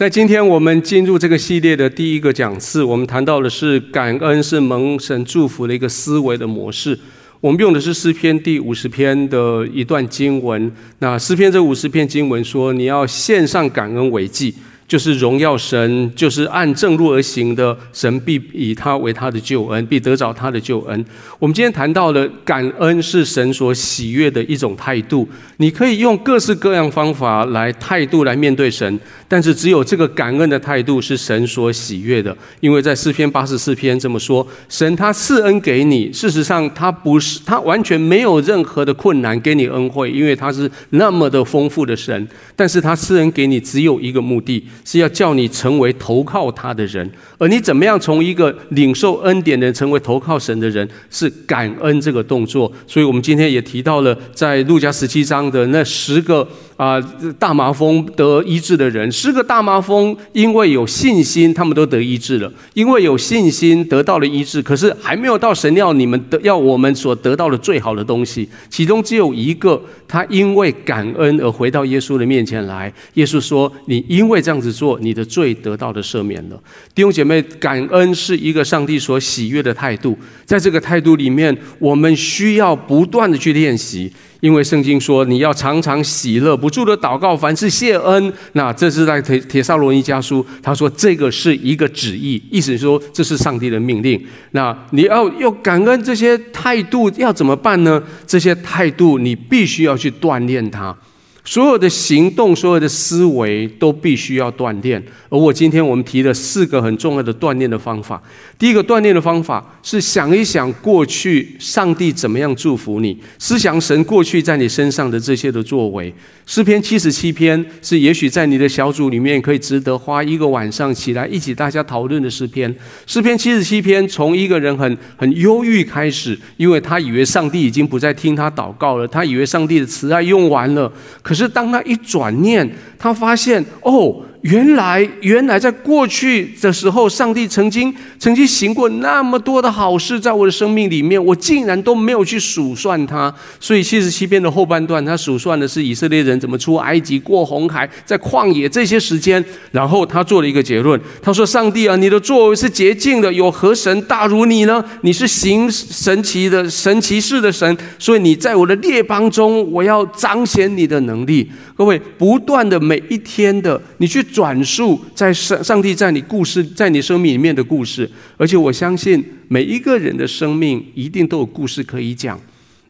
在今天我们进入这个系列的第一个讲次，我们谈到的是感恩是蒙神祝福的一个思维的模式。我们用的是诗篇第五十篇的一段经文。那诗篇这五十篇经文说：“你要献上感恩为祭。”就是荣耀神，就是按正路而行的神，必以他为他的救恩，必得着他的救恩。我们今天谈到了感恩是神所喜悦的一种态度。你可以用各式各样方法来态度来面对神，但是只有这个感恩的态度是神所喜悦的。因为在诗篇八十四篇这么说：神他赐恩给你，事实上他不是他完全没有任何的困难给你恩惠，因为他是那么的丰富的神。但是他赐恩给你只有一个目的。是要叫你成为投靠他的人，而你怎么样从一个领受恩典的人成为投靠神的人，是感恩这个动作。所以我们今天也提到了，在路加十七章的那十个。啊，大麻风得医治的人，十个大麻风因为有信心，他们都得医治了。因为有信心得到了医治，可是还没有到神要你们得要我们所得到的最好的东西。其中只有一个，他因为感恩而回到耶稣的面前来。耶稣说：“你因为这样子做，你的罪得到了赦免了。”弟兄姐妹，感恩是一个上帝所喜悦的态度，在这个态度里面，我们需要不断的去练习。因为圣经说你要常常喜乐，不住的祷告，凡事谢恩。那这是在铁铁萨罗尼家书，他说这个是一个旨意，意思是说这是上帝的命令。那你要要感恩这些态度要怎么办呢？这些态度你必须要去锻炼它。所有的行动，所有的思维都必须要锻炼。而我今天我们提了四个很重要的锻炼的方法。第一个锻炼的方法是想一想过去上帝怎么样祝福你，思想神过去在你身上的这些的作为。诗篇七十七篇是也许在你的小组里面可以值得花一个晚上起来一起大家讨论的诗篇。诗篇七十七篇从一个人很很忧郁开始，因为他以为上帝已经不再听他祷告了，他以为上帝的慈爱用完了。可是当他一转念，他发现哦。原来，原来在过去的时候，上帝曾经曾经行过那么多的好事，在我的生命里面，我竟然都没有去数算它。所以七十七篇的后半段，他数算的是以色列人怎么出埃及、过红海、在旷野这些时间。然后他做了一个结论，他说：“上帝啊，你的作为是洁净的，有何神大如你呢？你是行神奇的神奇事的神，所以你在我的列邦中，我要彰显你的能力。各位，不断的每一天的，你去。”转述在上上帝在你故事在你生命里面的故事，而且我相信每一个人的生命一定都有故事可以讲，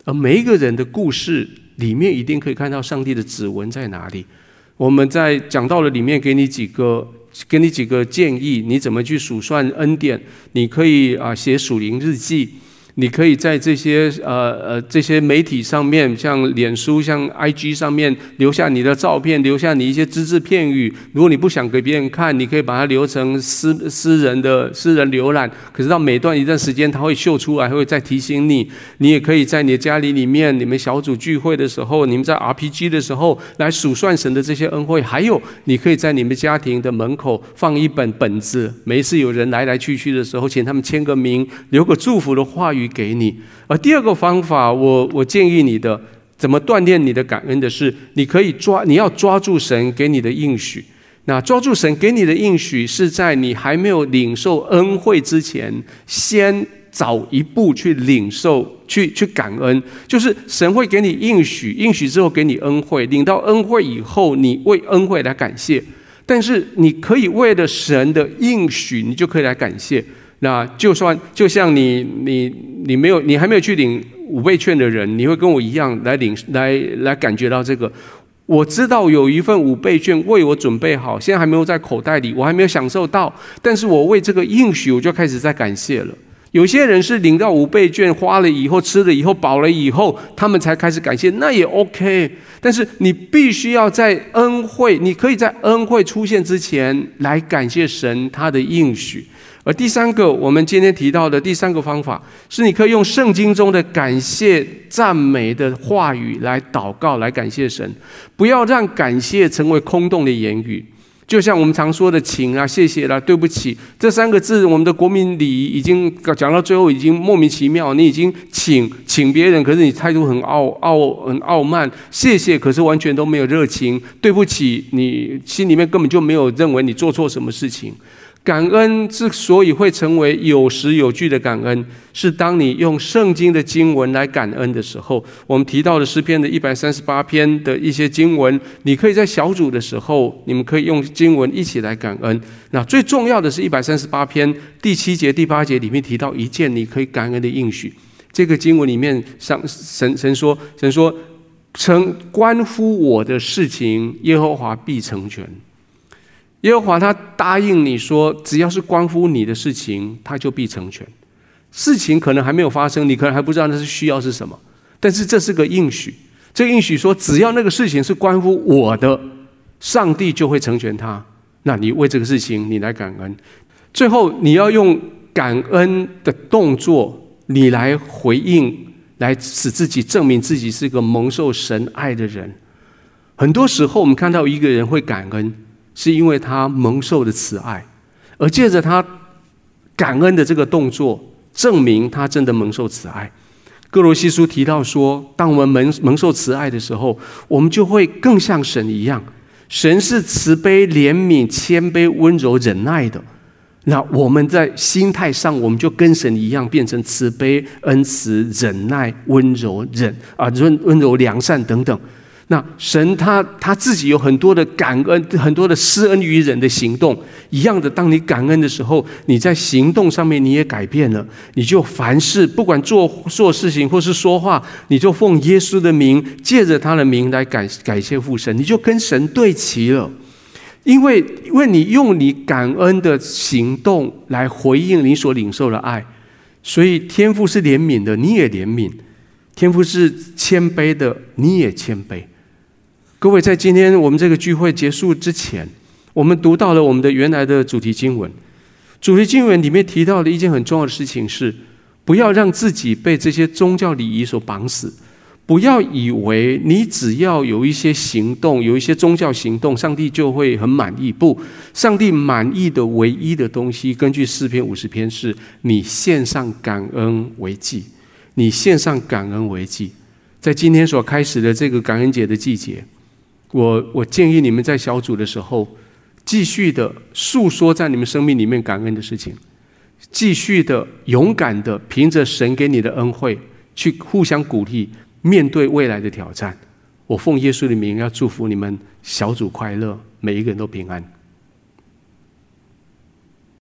而每一个人的故事里面一定可以看到上帝的指纹在哪里。我们在讲到了里面，给你几个给你几个建议，你怎么去数算恩典？你可以啊写属灵日记。你可以在这些呃呃这些媒体上面，像脸书、像 IG 上面留下你的照片，留下你一些只字片语。如果你不想给别人看，你可以把它留成私私人的私人浏览。可是到每段一段时间，它会秀出来，会再提醒你。你也可以在你的家里里面，你们小组聚会的时候，你们在 RPG 的时候来数算神的这些恩惠。还有，你可以在你们家庭的门口放一本本子，每一次有人来来去去的时候，请他们签个名，留个祝福的话语。给你，而第二个方法，我我建议你的怎么锻炼你的感恩的是，你可以抓，你要抓住神给你的应许。那抓住神给你的应许，是在你还没有领受恩惠之前，先早一步去领受，去去感恩。就是神会给你应许，应许之后给你恩惠，领到恩惠以后，你为恩惠来感谢。但是你可以为了神的应许，你就可以来感谢。那就算就像你你你没有你还没有去领五倍券的人，你会跟我一样来领来来感觉到这个。我知道有一份五倍券为我准备好，现在还没有在口袋里，我还没有享受到。但是我为这个应许，我就开始在感谢了。有些人是领到五倍券花了以后，吃了以后饱了以后，他们才开始感谢，那也 OK。但是你必须要在恩惠，你可以在恩惠出现之前来感谢神他的应许。而第三个，我们今天提到的第三个方法，是你可以用圣经中的感谢、赞美的话语来祷告，来感谢神。不要让感谢成为空洞的言语。就像我们常说的“请啊、谢谢啦、对不起”这三个字，我们的国民礼仪已经讲到最后，已经莫名其妙。你已经请请别人，可是你态度很傲傲、很傲慢；谢谢，可是完全都没有热情；对不起，你心里面根本就没有认为你做错什么事情。感恩之所以会成为有实有据的感恩，是当你用圣经的经文来感恩的时候。我们提到的诗篇的一百三十八篇的一些经文，你可以在小组的时候，你们可以用经文一起来感恩。那最重要的是一百三十八篇第七节、第八节里面提到一件你可以感恩的应许。这个经文里面，上神神说，神说，成关乎我的事情，耶和华必成全。耶和华他答应你说，只要是关乎你的事情，他就必成全。事情可能还没有发生，你可能还不知道那是需要是什么，但是这是个应许。这个应许说，只要那个事情是关乎我的，上帝就会成全他。那你为这个事情，你来感恩。最后，你要用感恩的动作，你来回应，来使自己证明自己是个蒙受神爱的人。很多时候，我们看到一个人会感恩。是因为他蒙受的慈爱，而借着他感恩的这个动作，证明他真的蒙受慈爱。哥罗西书提到说，当我们蒙蒙受慈爱的时候，我们就会更像神一样。神是慈悲、怜悯、谦卑、温柔、忍耐的。那我们在心态上，我们就跟神一样，变成慈悲、恩慈、忍耐、温柔、忍啊，温温柔、良善等等。那神他他自己有很多的感恩，很多的施恩于人的行动一样的。当你感恩的时候，你在行动上面你也改变了，你就凡事不管做做事情或是说话，你就奉耶稣的名，借着他的名来感感谢父神，你就跟神对齐了。因为因为你用你感恩的行动来回应你所领受的爱，所以天父是怜悯的，你也怜悯；天父是谦卑的，你也谦卑。各位，在今天我们这个聚会结束之前，我们读到了我们的原来的主题经文。主题经文里面提到的一件很重要的事情是：不要让自己被这些宗教礼仪所绑死。不要以为你只要有一些行动，有一些宗教行动，上帝就会很满意。不，上帝满意的唯一的东西，根据四篇五十篇，是你献上感恩为祭。你献上感恩为祭，在今天所开始的这个感恩节的季节。我我建议你们在小组的时候，继续的诉说在你们生命里面感恩的事情，继续的勇敢的凭着神给你的恩惠去互相鼓励，面对未来的挑战。我奉耶稣的名要祝福你们小组快乐，每一个人都平安。